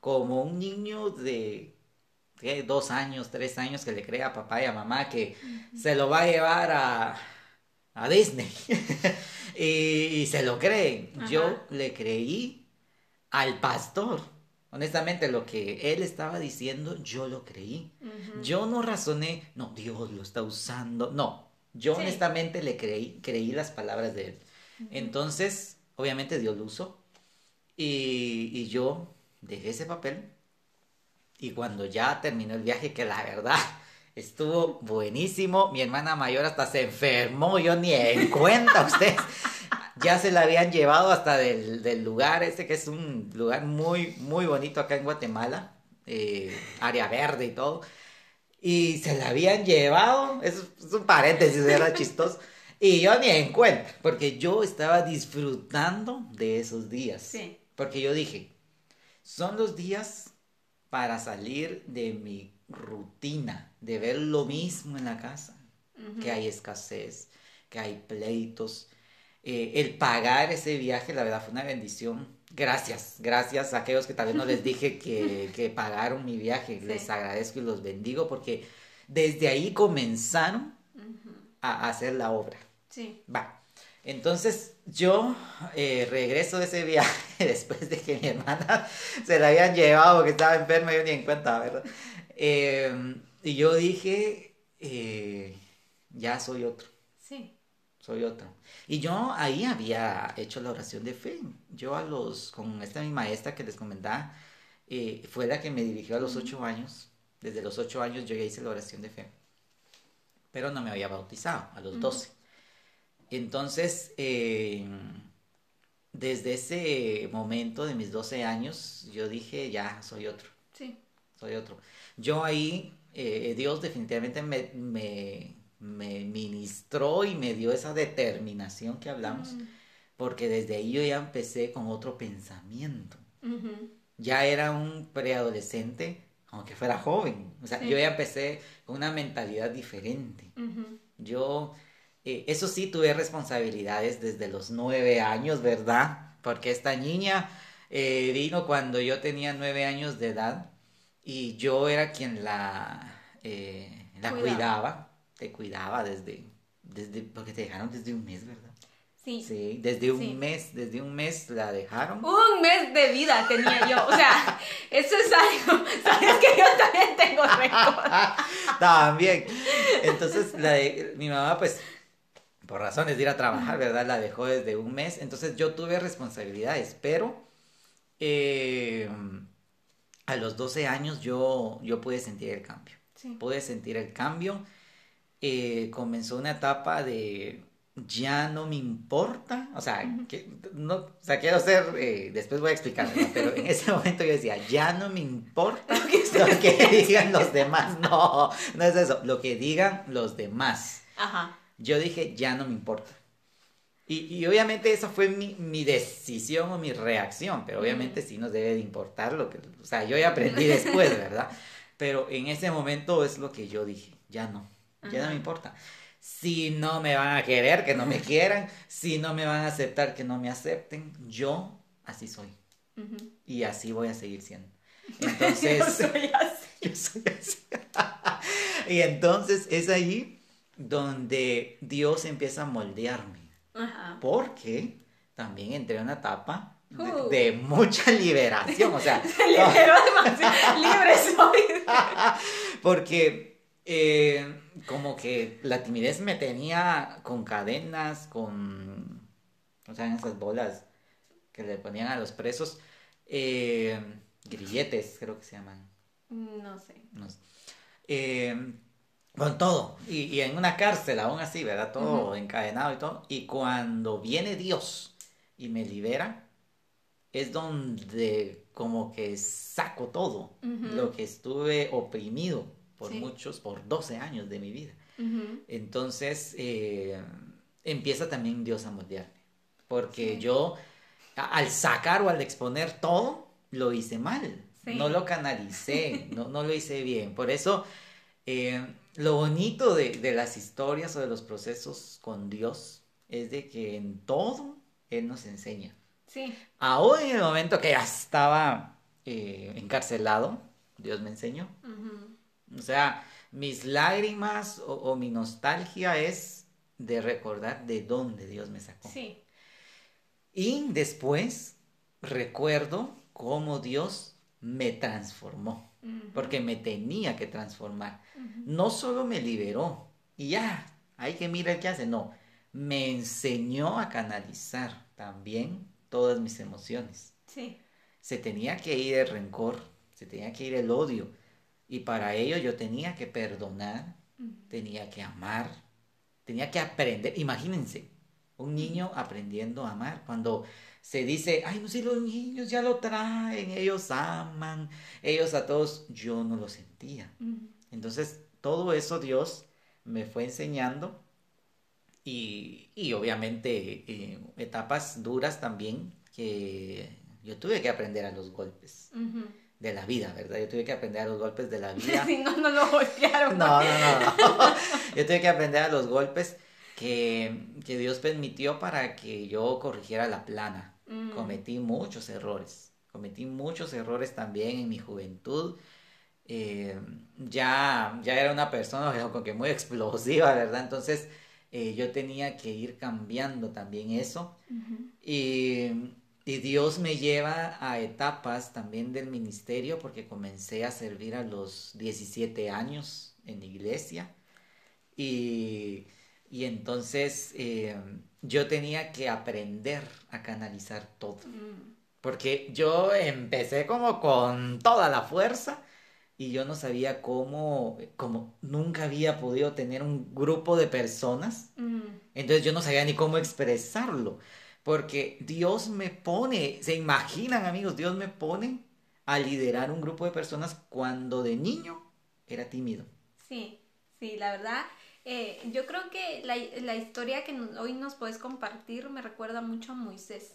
como un niño de ¿qué? dos años, tres años que le cree a papá y a mamá que se lo va a llevar a, a Disney y, y se lo creen. Yo le creí al pastor. Honestamente, lo que él estaba diciendo, yo lo creí. Yo no razoné, no, Dios lo está usando. No, yo Sí. honestamente le creí, creí las palabras de él. Entonces, obviamente Dios lo usó. Y, y yo dejé ese papel. Y cuando ya terminó el viaje, que la verdad estuvo buenísimo, mi hermana mayor hasta se enfermó, yo ni en cuenta ustedes. Ya se la habían llevado hasta del, del lugar este, que es un lugar muy, muy bonito acá en Guatemala, eh, área verde y todo. Y se la habían llevado, es, es un paréntesis, era chistoso. Y yo ni en cuenta, porque yo estaba disfrutando de esos días. Sí. Porque yo dije, son los días para salir de mi rutina, de ver lo mismo en la casa, que hay escasez, que hay pleitos. Eh, el pagar ese viaje, la verdad, fue una bendición. Gracias, gracias a aquellos que tal vez no les dije que, que pagaron mi viaje. Sí. Les agradezco y los bendigo porque desde ahí comenzaron a hacer la obra. Sí. Va. Entonces yo eh, regreso de ese viaje después de que mi hermana se la habían llevado porque estaba enferma, yo ni en cuenta, ¿verdad? Eh, y yo dije, eh, ya soy otro, Sí. soy otro. Y yo ahí había hecho la oración de fe. Yo a los, con esta mi maestra que les comentaba, eh, fue la que me dirigió a los ocho años. Desde los ocho años yo ya hice la oración de fe. Pero no me había bautizado, a los doce. Entonces, eh, desde ese momento de mis 12 años, yo dije, ya, soy otro, Sí. soy otro. Yo ahí, eh, Dios definitivamente me, me, me ministró y me dio esa determinación que hablamos, Mm. porque desde ahí yo ya empecé con otro pensamiento. Ya era un preadolescente, aunque fuera joven. O sea, Sí. yo ya empecé con una mentalidad diferente. Yo, eh, eso sí, tuve responsabilidades desde los nueve años, ¿verdad? Porque esta niña eh, vino cuando yo tenía nueve años de edad y yo era quien la, eh, la Cuidaba. cuidaba, te cuidaba desde, desde, porque te dejaron desde un mes, ¿verdad? Sí. Sí, desde un Sí. mes, desde un mes la dejaron. Un mes de vida tenía yo. O sea, eso es algo. Sabes que yo también tengo récord. También. Entonces, la de- mi mamá, pues, por razones de ir a trabajar, ¿verdad? La dejó desde un mes. Entonces, yo tuve responsabilidades, pero eh, a los 12 años yo, yo pude sentir el cambio. Sí. Pude sentir el cambio. Eh, comenzó una etapa de ya no me importa, o sea, que, no, o sea, quiero ser, eh, después voy a explicar, ¿verdad? pero en ese momento yo decía, ya no me importa lo que digan los demás, no, no es eso, lo que digan los demás. Ajá. Yo dije, ya no me importa. Y, y obviamente esa fue mi, mi decisión o mi reacción, pero obviamente sí nos debe de importar lo que, o sea, yo ya aprendí después, ¿verdad? Pero en ese momento es lo que yo dije, ya no, ya no me importa. Si no me van a querer, que no me quieran, si no me van a aceptar, que no me acepten, yo así soy y así voy a seguir siendo. Entonces, Yo soy así. yo soy así. y entonces es ahí donde Dios empieza a moldearme. Ajá. Porque también entré en una etapa de, Uh. de mucha liberación. O sea, Se liberó demasiado. Libre soy. porque Eh, como que la timidez me tenía con cadenas, con, o sea, esas bolas que le ponían a los presos, eh, grilletes creo que se llaman. No sé. No sé. Eh, con todo, y, y, en una cárcel aún así, ¿verdad? Todo encadenado y todo. Y cuando viene Dios y me libera, es donde como que saco todo lo que estuve oprimido por muchos, por 12 años de mi vida. Entonces eh, empieza también Dios a moldearme, porque yo al sacar o al exponer todo, lo hice mal, no lo canalicé, no, no, lo hice bien. Por eso, eh, lo bonito de, de las historias o de los procesos con Dios es de que en todo Él nos enseña. Sí. Aún en el momento que ya estaba eh, encarcelado, Dios me enseñó. O sea, mis lágrimas o, mi nostalgia es de recordar de dónde Dios me sacó. Sí. Y después recuerdo cómo Dios me transformó, porque me tenía que transformar. No solo me liberó y ya, hay que mirar qué hace, no, me enseñó a canalizar también todas mis emociones. Sí. Se tenía que ir el rencor, se tenía que ir el odio. Y para ello yo tenía que perdonar, tenía que amar, tenía que aprender. Imagínense, un niño aprendiendo a amar. Cuando se dice, ay, no sé, los niños ya lo traen, ellos aman, ellos a todos, yo no lo sentía. Entonces, todo eso Dios me fue enseñando y, obviamente eh, etapas duras también que yo tuve que aprender a los golpes. De la vida, ¿verdad? Yo tuve que aprender a los golpes de la vida. Si no, no lo golpearon. No, no, no, Yo tuve que aprender a los golpes que, Dios permitió para que yo corrigiera la plana. Mm. Cometí muchos errores. Cometí muchos errores también en mi juventud. Eh, ya, ya era una persona como que muy explosiva, ¿verdad? Entonces, eh, yo tenía que ir cambiando también eso. y, Dios me lleva a etapas también del ministerio porque comencé a servir a los 17 años en iglesia. Y, entonces eh, yo tenía que aprender a canalizar todo. Mm. Porque yo empecé como con toda la fuerza y yo no sabía cómo, como nunca había podido tener un grupo de personas, mm. entonces yo no sabía ni cómo expresarlo, porque Dios me pone, se imaginan amigos, Dios me pone a liderar un grupo de personas cuando de niño era tímido. Sí, sí, la verdad, eh, yo creo que la, la historia que hoy nos puedes compartir me recuerda mucho a Moisés.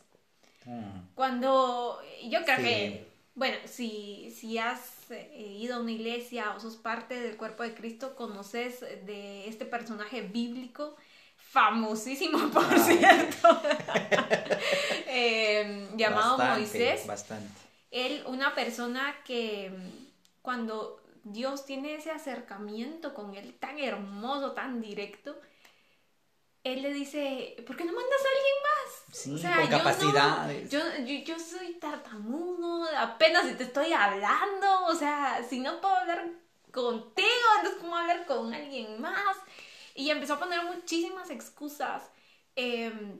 Mm. Cuando yo creo que bueno, si, si has eh, ido a una iglesia o sos parte del cuerpo de Cristo, conoces de este personaje bíblico, famosísimo por cierto, em, llamado Moisés. Bastante. Él, una persona que cuando Dios tiene ese acercamiento con él tan hermoso, tan directo, él le dice, ¿por qué no mandas a alguien más? Sí, o sea, con capacidades. yo, yo, soy tartamudo, apenas si te estoy hablando, o sea, si no puedo hablar contigo, entonces ¿cómo hablar con alguien más? Y empezó a poner muchísimas excusas. Em,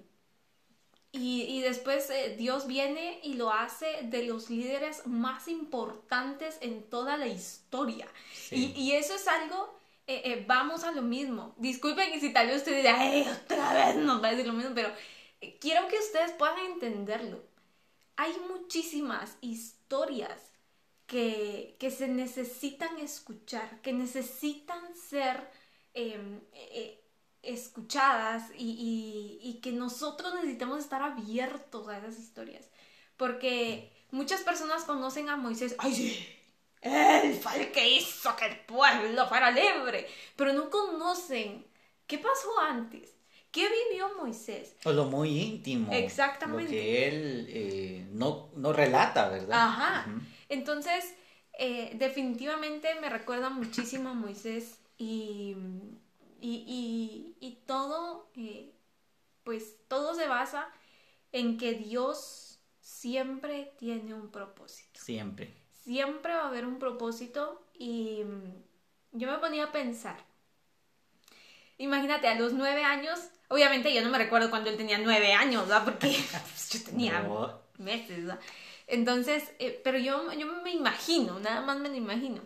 y, después eh, Dios viene y lo hace de los líderes más importantes en toda la historia. Y, y eso es algo eh, eh, vamos a lo mismo. Disculpen si tal vez usted diga, ¡ay, otra vez nos va a decir lo mismo! Pero quiero que ustedes puedan entenderlo. Hay muchísimas historias que, se necesitan escuchar, que necesitan ser em, escuchadas y, y, que nosotros necesitamos estar abiertos a esas historias. Porque muchas personas conocen a Moisés, ¡ay, sí! Él fue el que hizo que el pueblo fuera libre. Pero no conocen qué pasó antes. ¿Qué vivió Moisés? O lo muy íntimo. Exactamente. Lo que él eh, no, no, relata, ¿verdad? Ajá. Entonces, eh, definitivamente me recuerda muchísimo a Moisés y, y, y, todo, eh, pues todo se basa en que Dios siempre tiene un propósito. Siempre siempre va a haber un propósito y, yo me ponía a pensar. Imagínate, a los nueve años, obviamente yo no me recuerdo cuando él tenía nueve años, ¿verdad? Porque pues, yo tenía No. meses, ¿verdad? Entonces, eh, pero yo, yo me imagino, nada más me lo imagino.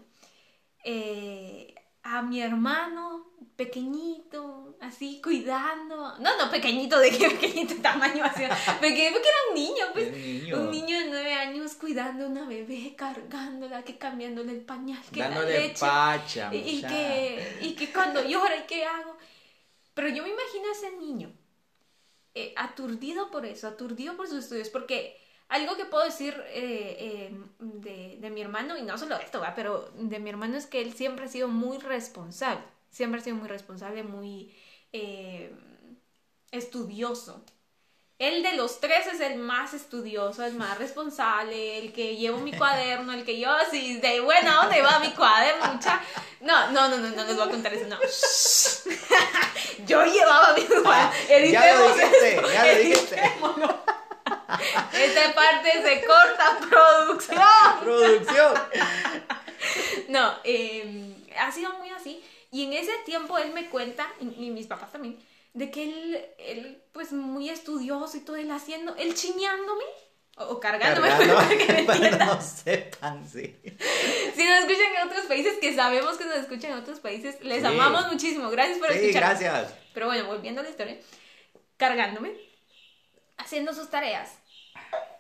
eh, a mi hermano pequeñito, así cuidando. No, no, pequeñito, de qué pequeñito tamaño así. Pequeño, porque era un niño, pues. Un niño. Un niño de nueve años cuidando a una bebé, cargándola, que cambiándole el pañal, que la Dándole leche. pacha, y, que, y que cuando llora, ¿y qué hago? Pero yo me imagino a ese niño eh, aturdido por eso, aturdido por sus estudios, porque algo que puedo decir eh, eh, de, de mi hermano, y no solo esto, ¿va? pero de mi hermano es que él siempre ha sido muy responsable, siempre ha sido muy responsable, muy eh, estudioso. Él de los tres es el más estudioso, el más responsable, el que llevo mi cuaderno, el que yo así de buena onda va mi cuaderno, mucha. No, no, no, no, no les voy a contar eso, no. yo llevaba mi cuaderno. Ah, ya lo dijiste, ya lo dijiste. Esta parte se corta, producción. Producción. No, eh, ha sido muy así. Y en ese tiempo él me cuenta, y, mis papás también, de que él, él, pues muy estudioso y todo, él haciendo, él chineándome, o, cargándome, Cargando, para que me entiendan. no sepan, sí. Si nos escuchan en otros países, que sabemos que nos escuchan en otros países, les Sí. amamos muchísimo. Gracias por Sí, escucharnos. gracias. Pero bueno, volviendo a la historia, cargándome, haciendo sus tareas.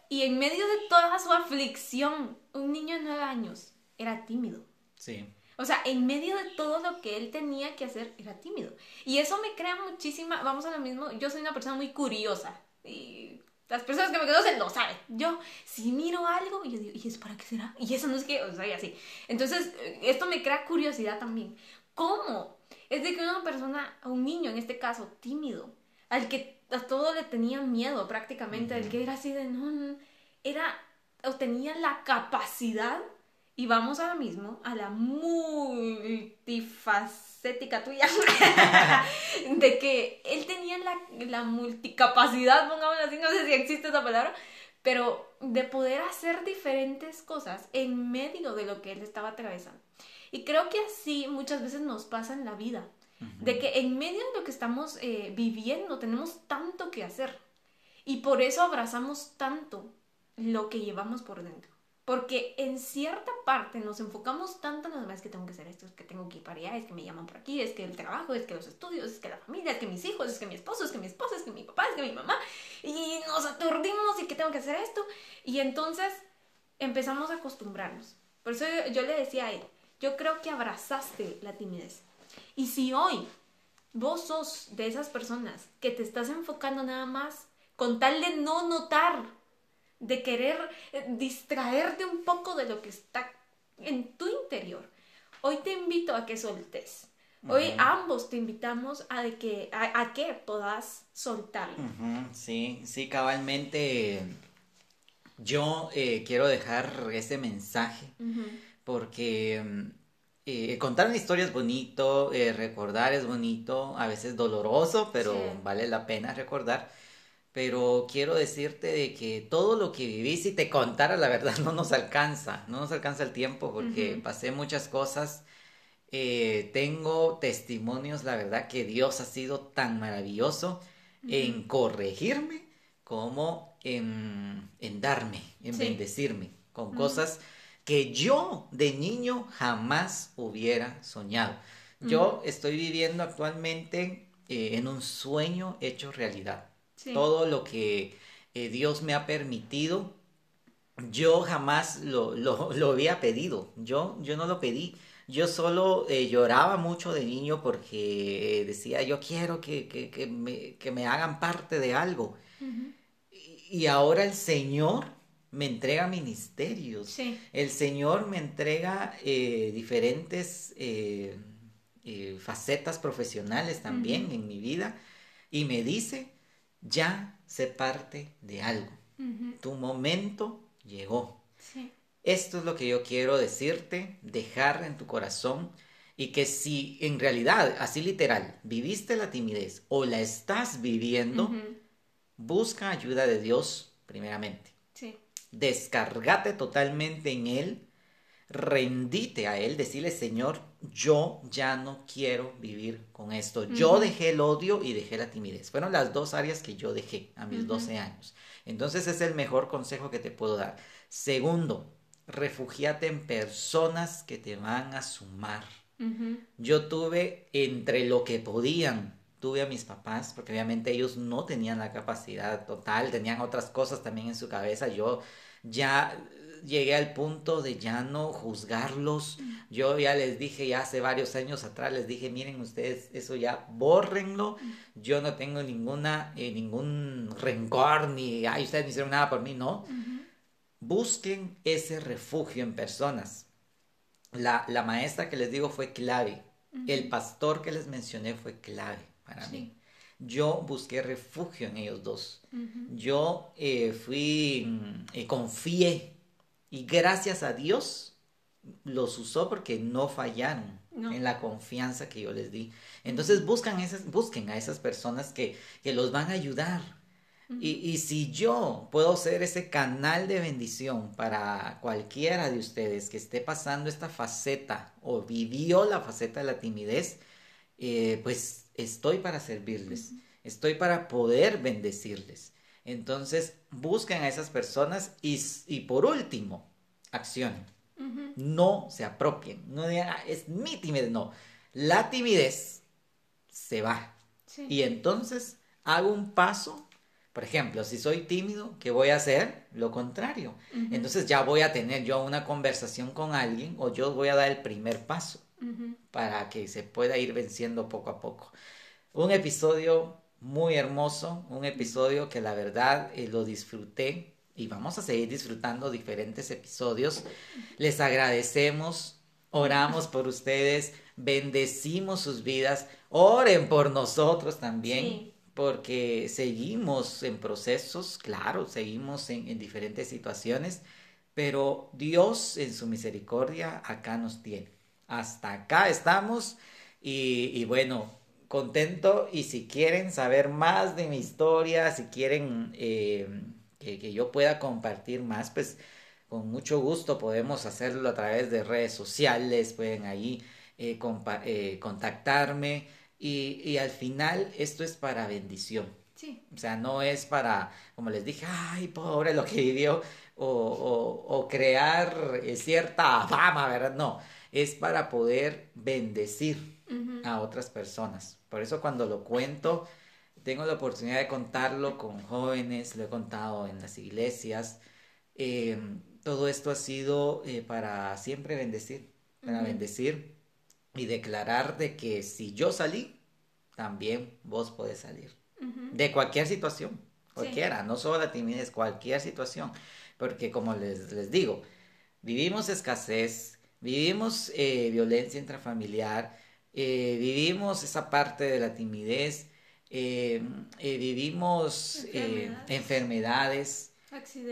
Y en medio de toda su aflicción, un niño de nueve años era tímido. Sí. O sea, en medio de todo lo que él tenía que hacer, era tímido. Y eso me crea muchísima, vamos a lo mismo, yo soy una persona muy curiosa. Y las personas que me conocen lo saben. Yo, si miro algo, yo digo, ¿y eso para qué será? Y eso no es que, o sea, y así. Entonces, esto me crea curiosidad también. ¿Cómo? Es de que una persona, un niño en este caso, tímido, al que a todo le tenía miedo prácticamente, al que era así de, no, no, era, o tenía la capacidad y vamos ahora mismo a la multifacética tuya. de que él tenía la, la multicapacidad, pongámoslo así, no sé si existe esa palabra, pero de poder hacer diferentes cosas en medio de lo que él estaba atravesando. Y creo que así muchas veces nos pasa en la vida. De que en medio de lo que estamos eh, viviendo tenemos tanto que hacer. Y por eso abrazamos tanto lo que llevamos por dentro. Porque en cierta parte nos enfocamos tanto en lo demás que tengo que hacer esto, es que tengo que ir para allá, es que me llaman por aquí, es que el trabajo, es que los estudios, es que la familia, es que mis hijos, es que mi esposo, es que mi esposa, es que mi papá, es que mi mamá. Y nos aturdimos y que tengo que hacer esto. Y entonces empezamos a acostumbrarnos. Por eso yo, yo le decía a él, yo creo que abrazaste la timidez. Y si hoy vos sos de esas personas que te estás enfocando nada más con tal de no notar, de querer eh, distraerte un poco de lo que está en tu interior, hoy te invito a que soltes. Hoy ambos te invitamos a, de que, a, a que puedas soltarlo. Ujú, Sí, sí, cabalmente. Yo eh, quiero dejar este mensaje porque mm, eh, contar una historia es bonito, eh, recordar es bonito, a veces doloroso, pero Sí. vale la pena recordar. Pero quiero decirte de que todo lo que viví, si te contara la verdad, no nos alcanza, no nos alcanza el tiempo porque pasé muchas cosas. Eh, tengo testimonios, la verdad, que Dios ha sido tan maravilloso en corregirme como en, en darme, en Sí. bendecirme con cosas que yo de niño jamás hubiera soñado. Yo estoy viviendo actualmente eh, en un sueño hecho realidad. Sí. Todo lo que eh, Dios me ha permitido, yo jamás lo, lo, lo había pedido. Yo, yo no lo pedí. Yo solo eh, lloraba mucho de niño porque eh, decía, yo quiero que, que, que me, que me hagan parte de algo. Y y ahora el Señor me entrega ministerios. Sí. El Señor me entrega eh, diferentes facetas profesionales también en mi vida y me dice, ya sé parte de algo. Tu momento llegó. Sí. Esto es lo que yo quiero decirte, dejar en tu corazón y que si en realidad, así literal, viviste la timidez o la estás viviendo, busca ayuda de Dios primeramente. Sí. Descargate totalmente en Él, rendite a Él, decirle, Señor, yo ya no quiero vivir con esto. Yo dejé el odio y dejé la timidez. Fueron las dos áreas que yo dejé a mis 12 años. Entonces es el mejor consejo que te puedo dar. Segundo, refugiate en personas que te van a sumar. Yo tuve entre lo que podían, tuve a mis papás, porque obviamente ellos no tenían la capacidad total, tenían otras cosas también en su cabeza. Yo ya llegué al punto de ya no juzgarlos. Yo ya les dije, ya hace varios años atrás, les dije, miren ustedes, eso ya bórrenlo. Yo no tengo ninguna, eh, ningún rencor, ni, ay, ustedes no hicieron nada por mí, no. Busquen ese refugio en personas. La, la, maestra que les digo fue clave. El pastor que les mencioné fue clave para mí. Yo busqué refugio en ellos dos. Yo eh, fui, mm, eh, confié y gracias a Dios los usó porque no fallaron en la confianza que yo les di. Entonces buscan esas, busquen a esas personas que, que los van a ayudar. y, y, si yo puedo ser ese canal de bendición para cualquiera de ustedes que esté pasando esta faceta o vivió la faceta de la timidez, eh, pues estoy para servirles, estoy para poder bendecirles. Entonces, busquen a esas personas y, y por último, accionen. No se apropien. No digan, ah, es mi timidez. No. La timidez se va. Y entonces hago un paso. Por ejemplo, si soy tímido, ¿qué voy a hacer? Lo contrario. Entonces ya voy a tener yo una conversación con alguien o yo voy a dar el primer paso para que se pueda ir venciendo poco a poco. Un episodio muy hermoso, un episodio que la verdad eh, lo disfruté y vamos a seguir disfrutando diferentes episodios. Les agradecemos, oramos por ustedes, bendecimos sus vidas, oren por nosotros también. Porque seguimos en procesos, claro, seguimos en, diferentes situaciones, pero Dios en su misericordia acá nos tiene. Hasta acá estamos y bueno, contento y si quieren saber más de mi historia, si quieren eh, que, yo pueda compartir más, pues con mucho gusto podemos hacerlo a través de redes sociales, pueden ahí eh, eh, contactarme y, y, al final esto es para bendición. Sí. O sea, no es para, como les dije, ay, pobre lo que vivió, o, o, o crear cierta fama, ¿verdad? No, es para poder bendecir a otras personas. Por eso cuando lo cuento, tengo la oportunidad de contarlo con jóvenes, lo he contado en las iglesias. Em, todo esto ha sido eh, para siempre bendecir, para bendecir y declarar de que si yo salí, también vos podés salir. De cualquier situación, cualquiera, no solo la timidez, cualquier situación. Porque como les, les digo, vivimos escasez, vivimos eh, violencia intrafamiliar, eh, vivimos esa parte de la timidez, eh, eh, vivimos enfermedades,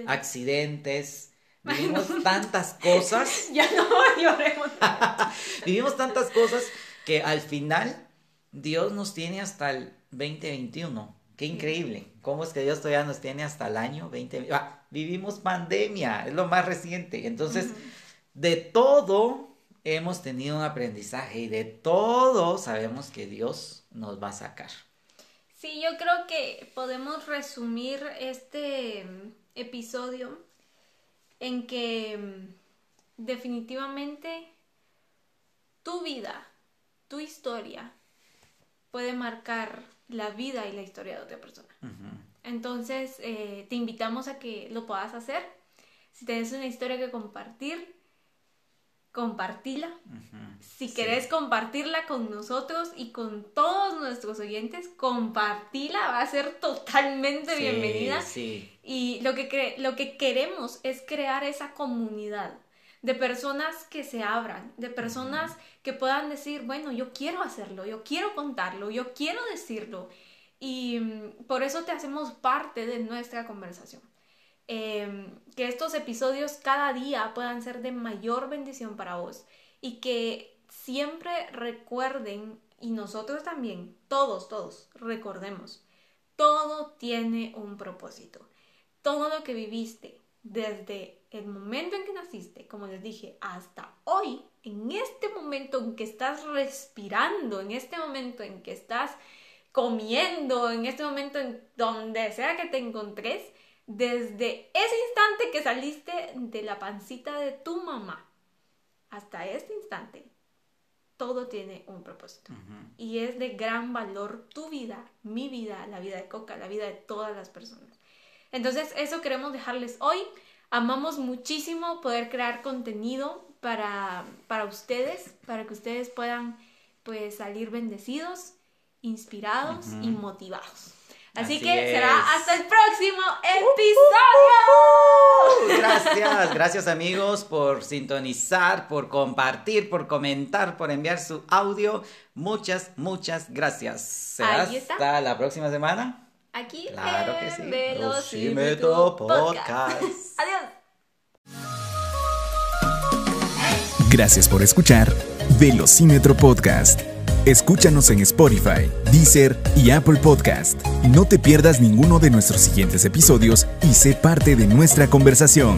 accidentes. vivimos tantas cosas. ya no lloremos. vivimos tantas cosas que al final Dios nos tiene hasta el 2021. Qué increíble. ¿Cómo es que Dios todavía nos tiene hasta el año 20? Ah, vivimos pandemia, es lo más reciente. Entonces, de todo hemos tenido un aprendizaje y de todo sabemos que Dios nos va a sacar. Sí, yo creo que podemos resumir este episodio en que definitivamente tu vida, tu historia puede marcar la vida y la historia de otra persona. Entonces, eh, te invitamos a que lo puedas hacer. Si tienes una historia que compartir, compartila. Si querés compartirla con nosotros y con todos nuestros oyentes, compartila, va a ser totalmente bienvenida. Y lo que, lo que queremos es crear esa comunidad de personas que se abran, de personas que puedan decir, bueno, yo quiero hacerlo, yo quiero contarlo, yo quiero decirlo. Y mm, por eso te hacemos parte de nuestra conversación. Em, que estos episodios cada día puedan ser de mayor bendición para vos y que siempre recuerden, y nosotros también, todos, todos, recordemos, todo tiene un propósito. Todo lo que viviste desde el momento en que naciste, como les dije, hasta hoy, en este momento en que estás respirando, en este momento en que estás comiendo, en este momento en donde sea que te encontres, desde ese instante que saliste de la pancita de tu mamá hasta este instante, todo tiene un propósito. Y es de gran valor tu vida, mi vida, la vida de Coca, la vida de todas las personas. Entonces, eso queremos dejarles hoy. Amamos muchísimo poder crear contenido para, para ustedes, para que ustedes puedan pues salir bendecidos, inspirados y motivados. Así, que será hasta el próximo episodio. gracias, gracias amigos por sintonizar, por compartir, por comentar, por enviar su audio. Muchas, muchas gracias. Será hasta la próxima semana. Aquí claro que sí. Velocímetro Podcast. Adiós. Gracias por escuchar Velocímetro Podcast. Escúchanos en Spotify, Deezer y Apple Podcast. No te pierdas ninguno de nuestros siguientes episodios y sé parte de nuestra conversación.